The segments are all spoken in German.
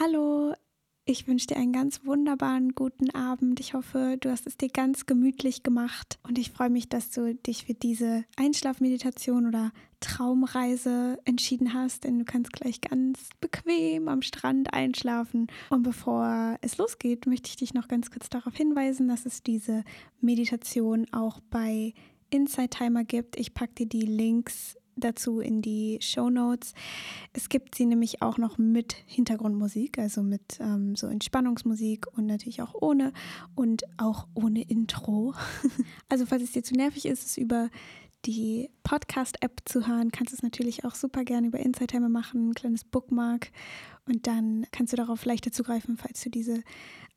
Hallo, ich wünsche dir einen ganz wunderbaren guten Abend. Ich hoffe, du hast es dir ganz gemütlich gemacht und ich freue mich, dass du dich für diese Einschlafmeditation oder Traumreise entschieden hast, denn du kannst gleich ganz bequem am Strand einschlafen. Und bevor es losgeht, möchte ich dich noch ganz kurz darauf hinweisen, dass es diese Meditation auch bei Inside Timer gibt. Ich packe dir die Links dazu in die Show Notes. Es gibt sie nämlich auch noch mit Hintergrundmusik, also mit ähm, so Entspannungsmusik und natürlich auch ohne und auch ohne Intro. also falls es dir zu nervig ist, es über die Podcast-App zu hören, kannst du es natürlich auch super gerne über Inside Timer machen, ein kleines Bookmark und dann kannst du darauf leichter zugreifen, falls du diese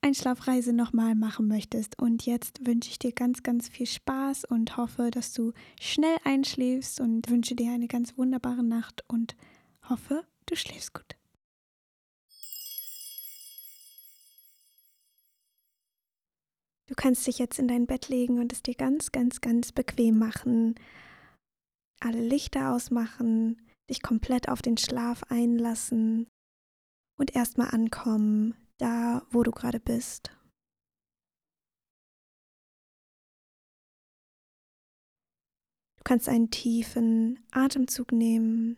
Einschlafreise nochmal machen möchtest. Und jetzt wünsche ich dir ganz, ganz viel Spaß und hoffe, dass du schnell einschläfst und wünsche dir eine ganz wunderbare Nacht und hoffe, du schläfst gut. Du kannst dich jetzt in dein Bett legen und es dir ganz, ganz, ganz bequem machen. Alle Lichter ausmachen, dich komplett auf den Schlaf einlassen und erstmal ankommen, da wo du gerade bist. Du kannst einen tiefen Atemzug nehmen.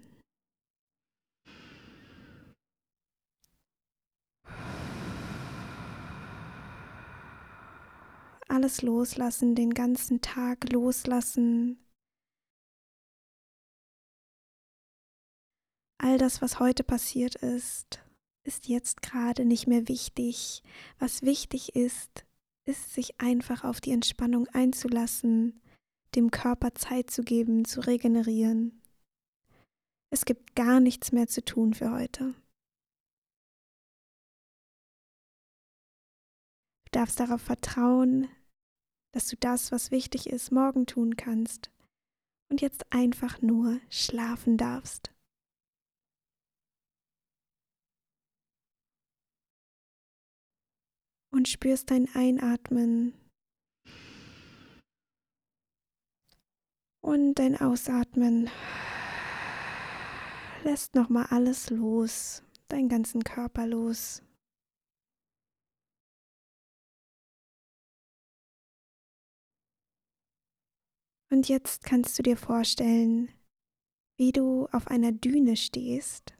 Alles loslassen, den ganzen Tag loslassen. All das, was heute passiert ist, ist jetzt gerade nicht mehr wichtig. Was wichtig ist, ist sich einfach auf die Entspannung einzulassen, dem Körper Zeit zu geben, zu regenerieren. Es gibt gar nichts mehr zu tun für heute. Du darfst darauf vertrauen, dass du das, was wichtig ist, morgen tun kannst und jetzt einfach nur schlafen darfst. Und spürst dein Einatmen und dein Ausatmen. Lässt nochmal alles los, deinen ganzen Körper los. Und jetzt kannst du dir vorstellen, wie du auf einer Düne stehst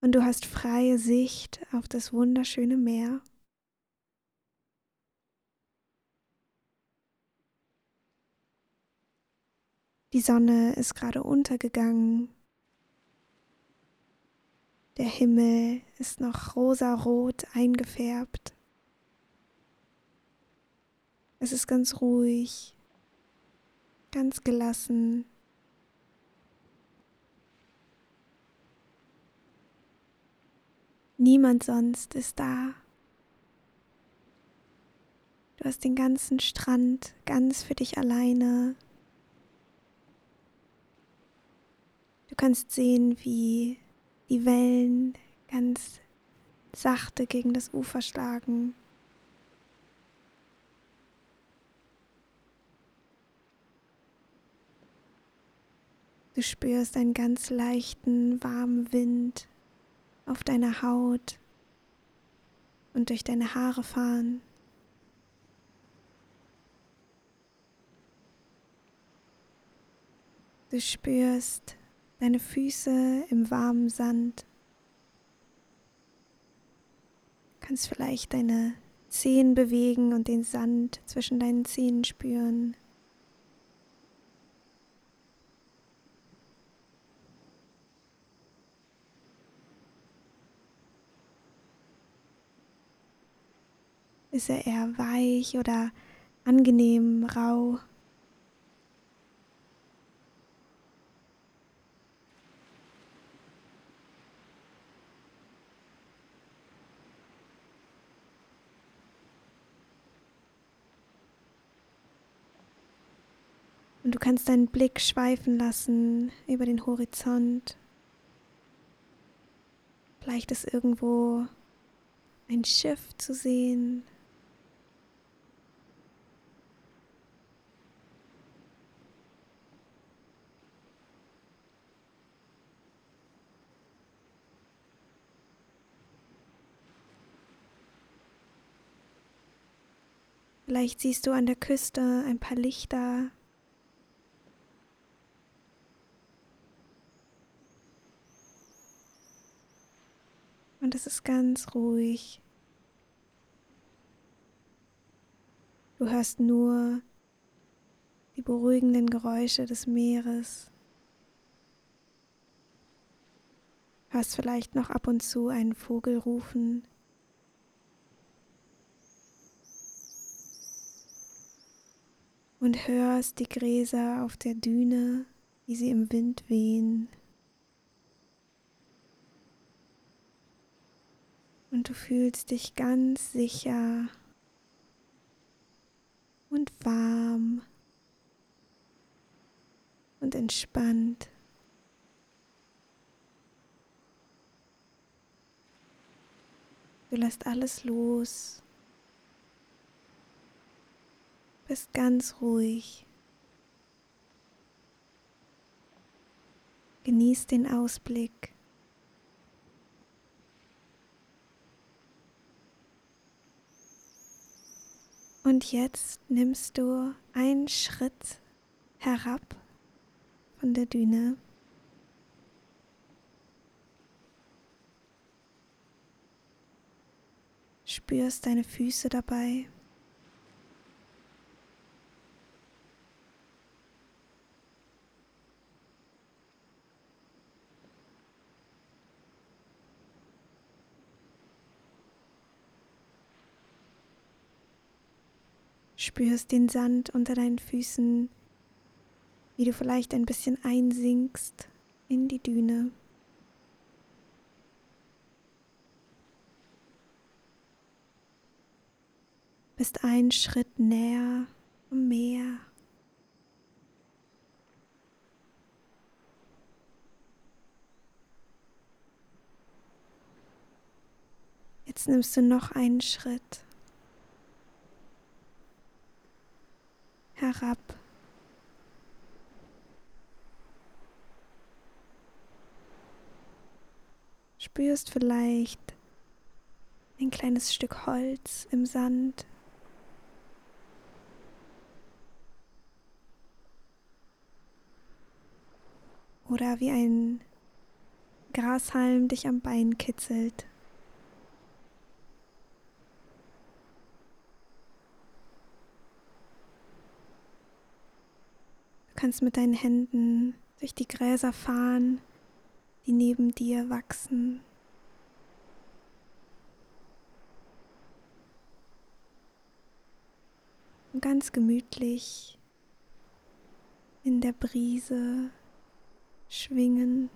und du hast freie Sicht auf das wunderschöne Meer. Die Sonne ist gerade untergegangen. Der Himmel ist noch rosarot eingefärbt. Es ist ganz ruhig, ganz gelassen. Niemand sonst ist da. Du hast den ganzen Strand ganz für dich alleine. Du kannst sehen, wie die Wellen ganz sachte gegen das Ufer schlagen. Du spürst einen ganz leichten, warmen Wind auf deiner Haut und durch deine Haare fahren. Du spürst deine Füße im warmen Sand. Du kannst vielleicht deine Zehen bewegen und den Sand zwischen deinen Zehen spüren. Ist er eher weich oder angenehm rau? Und du kannst deinen Blick schweifen lassen über den Horizont. Vielleicht ist irgendwo ein Schiff zu sehen. Vielleicht siehst du an der Küste ein paar Lichter Und es ist ganz ruhig. Du hörst nur die beruhigenden Geräusche des Meeres. Hörst vielleicht noch ab und zu einen Vogel rufen. Und hörst die Gräser auf der Düne, wie sie im Wind wehen. Und du fühlst dich ganz sicher und warm und entspannt. Du lässt alles los, bist ganz ruhig. Genieß den Ausblick. Und jetzt nimmst du einen Schritt herab von der Düne. Spürst deine Füße dabei. Spürst den Sand unter deinen Füßen, wie du vielleicht ein bisschen einsinkst in die Düne. Bist einen Schritt näher am Meer. Jetzt nimmst du noch einen Schritt. Herab. Spürst vielleicht ein kleines Stück Holz im Sand. Oder wie ein Grashalm dich am Bein kitzelt. Kannst mit deinen Händen durch die Gräser fahren, die neben dir wachsen. Und ganz gemütlich in der Brise schwingen.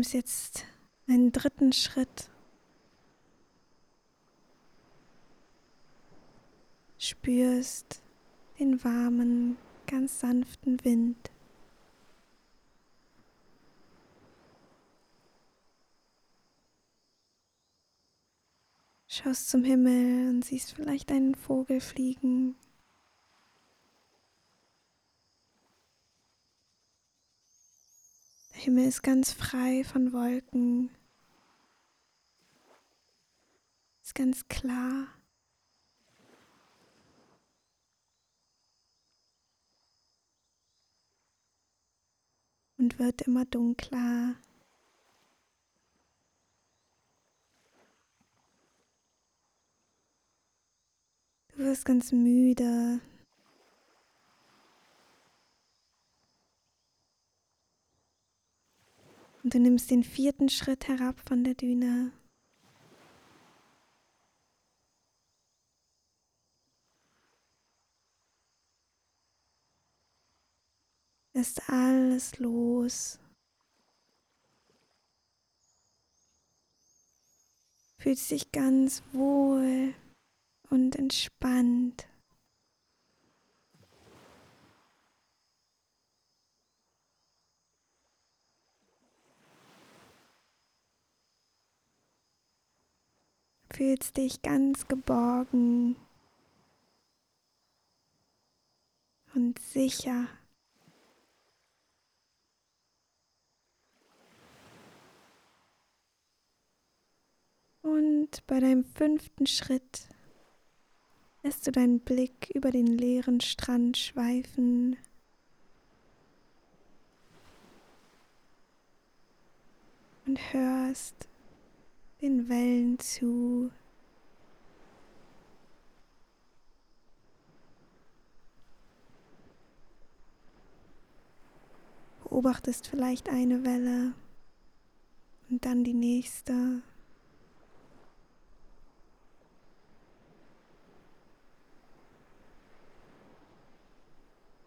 Nimmst jetzt einen dritten Schritt. Spürst den warmen, ganz sanften Wind. Schaust zum Himmel und siehst vielleicht einen Vogel fliegen. Himmel ist ganz frei von Wolken. Ist ganz klar. Und wird immer dunkler. Du wirst ganz müde. Und du nimmst den vierten Schritt herab von der Düne. Ist alles los. Fühlst dich ganz wohl und entspannt. Fühlst dich ganz geborgen und sicher. Und bei deinem fünften Schritt lässt du deinen Blick über den leeren Strand schweifen. Und hörst den Wellen zu. Beobachtest vielleicht eine Welle und dann die nächste.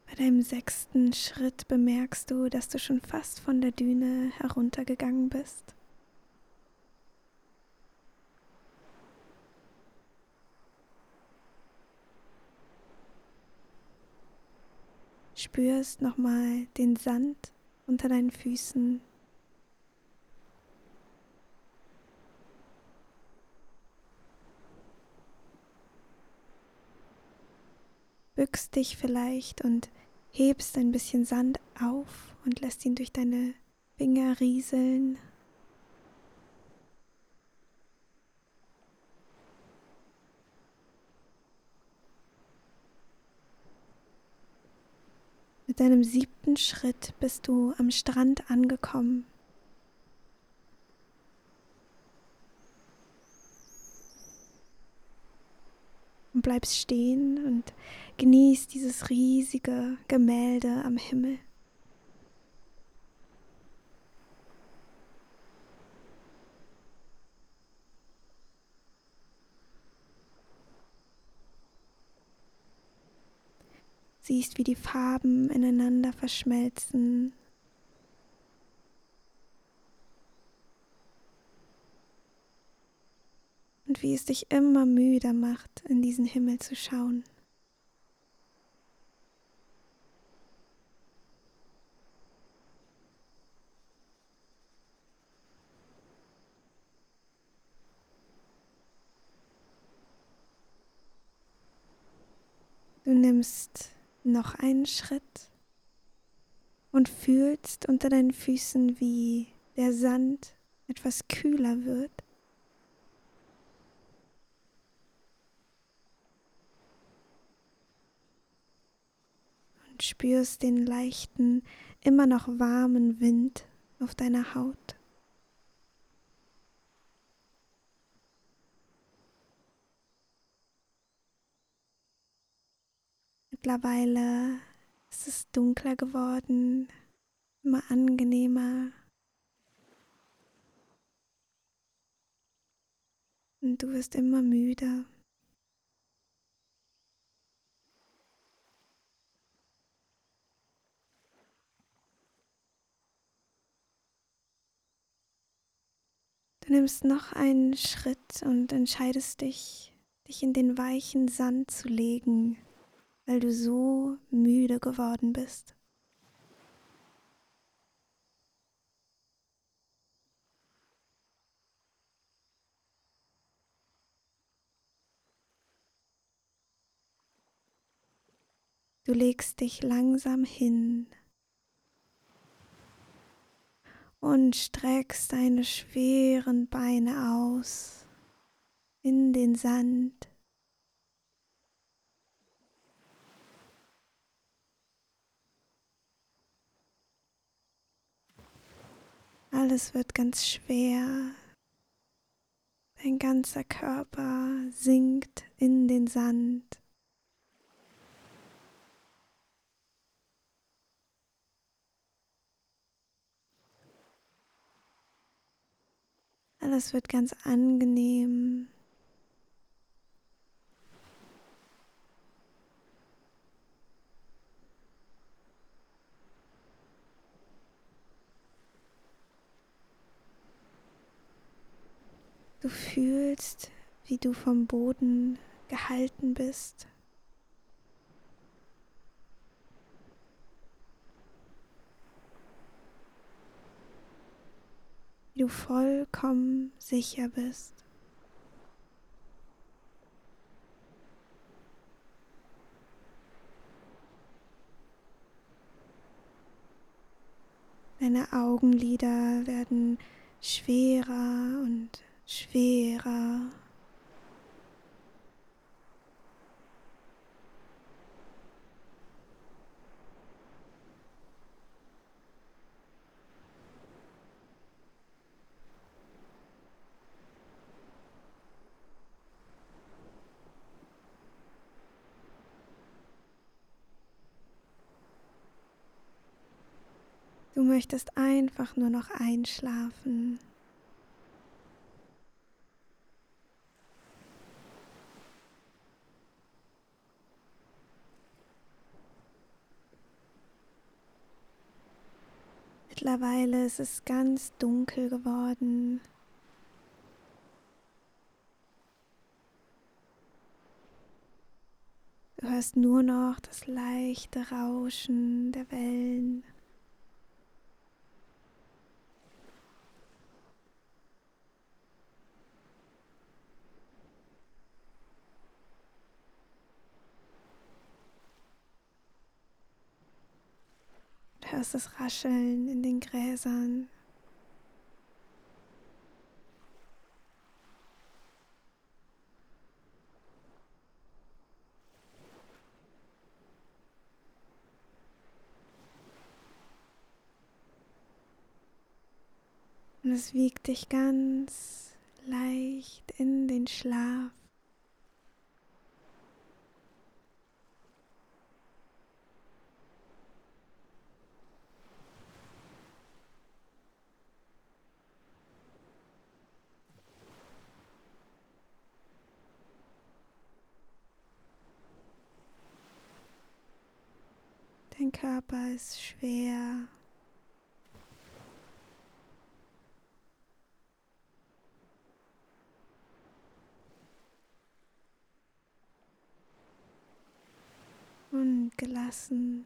Bei deinem sechsten Schritt bemerkst du, dass du schon fast von der Düne heruntergegangen bist. Spürst nochmal den Sand unter deinen Füßen. Bückst dich vielleicht und hebst ein bisschen Sand auf und lässt ihn durch deine Finger rieseln. Mit deinem siebten Schritt bist du am Strand angekommen. Und bleibst stehen und genießt dieses riesige Gemälde am Himmel. Siehst, wie die Farben ineinander verschmelzen. Und wie es dich immer müder macht, in diesen Himmel zu schauen. Du nimmst noch einen Schritt und fühlst unter deinen Füßen, wie der Sand etwas kühler wird. Und spürst den leichten, immer noch warmen Wind auf deiner Haut. Mittlerweile ist es dunkler geworden, immer angenehmer. Und du wirst immer müder. Du nimmst noch einen Schritt und entscheidest dich, dich in den weichen Sand zu legen weil du so müde geworden bist. Du legst dich langsam hin und streckst deine schweren Beine aus in den Sand. Alles wird ganz schwer. Dein ganzer Körper sinkt in den Sand. Alles wird ganz angenehm. Du fühlst, wie du vom Boden gehalten bist. Wie du vollkommen sicher bist. Deine Augenlider werden schwerer und schwerer. Du möchtest einfach nur noch einschlafen. Mittlerweile ist es ganz dunkel geworden. Du hörst nur noch das leichte Rauschen der Wellen. Hörst das Rascheln in den Gräsern. Und es wiegt dich ganz leicht in den Schlaf. Dein Körper ist schwer. Und gelassen.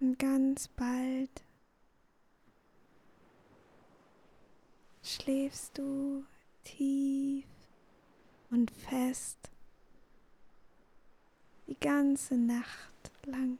Und ganz bald schläfst du tief und fest die ganze Nacht lang.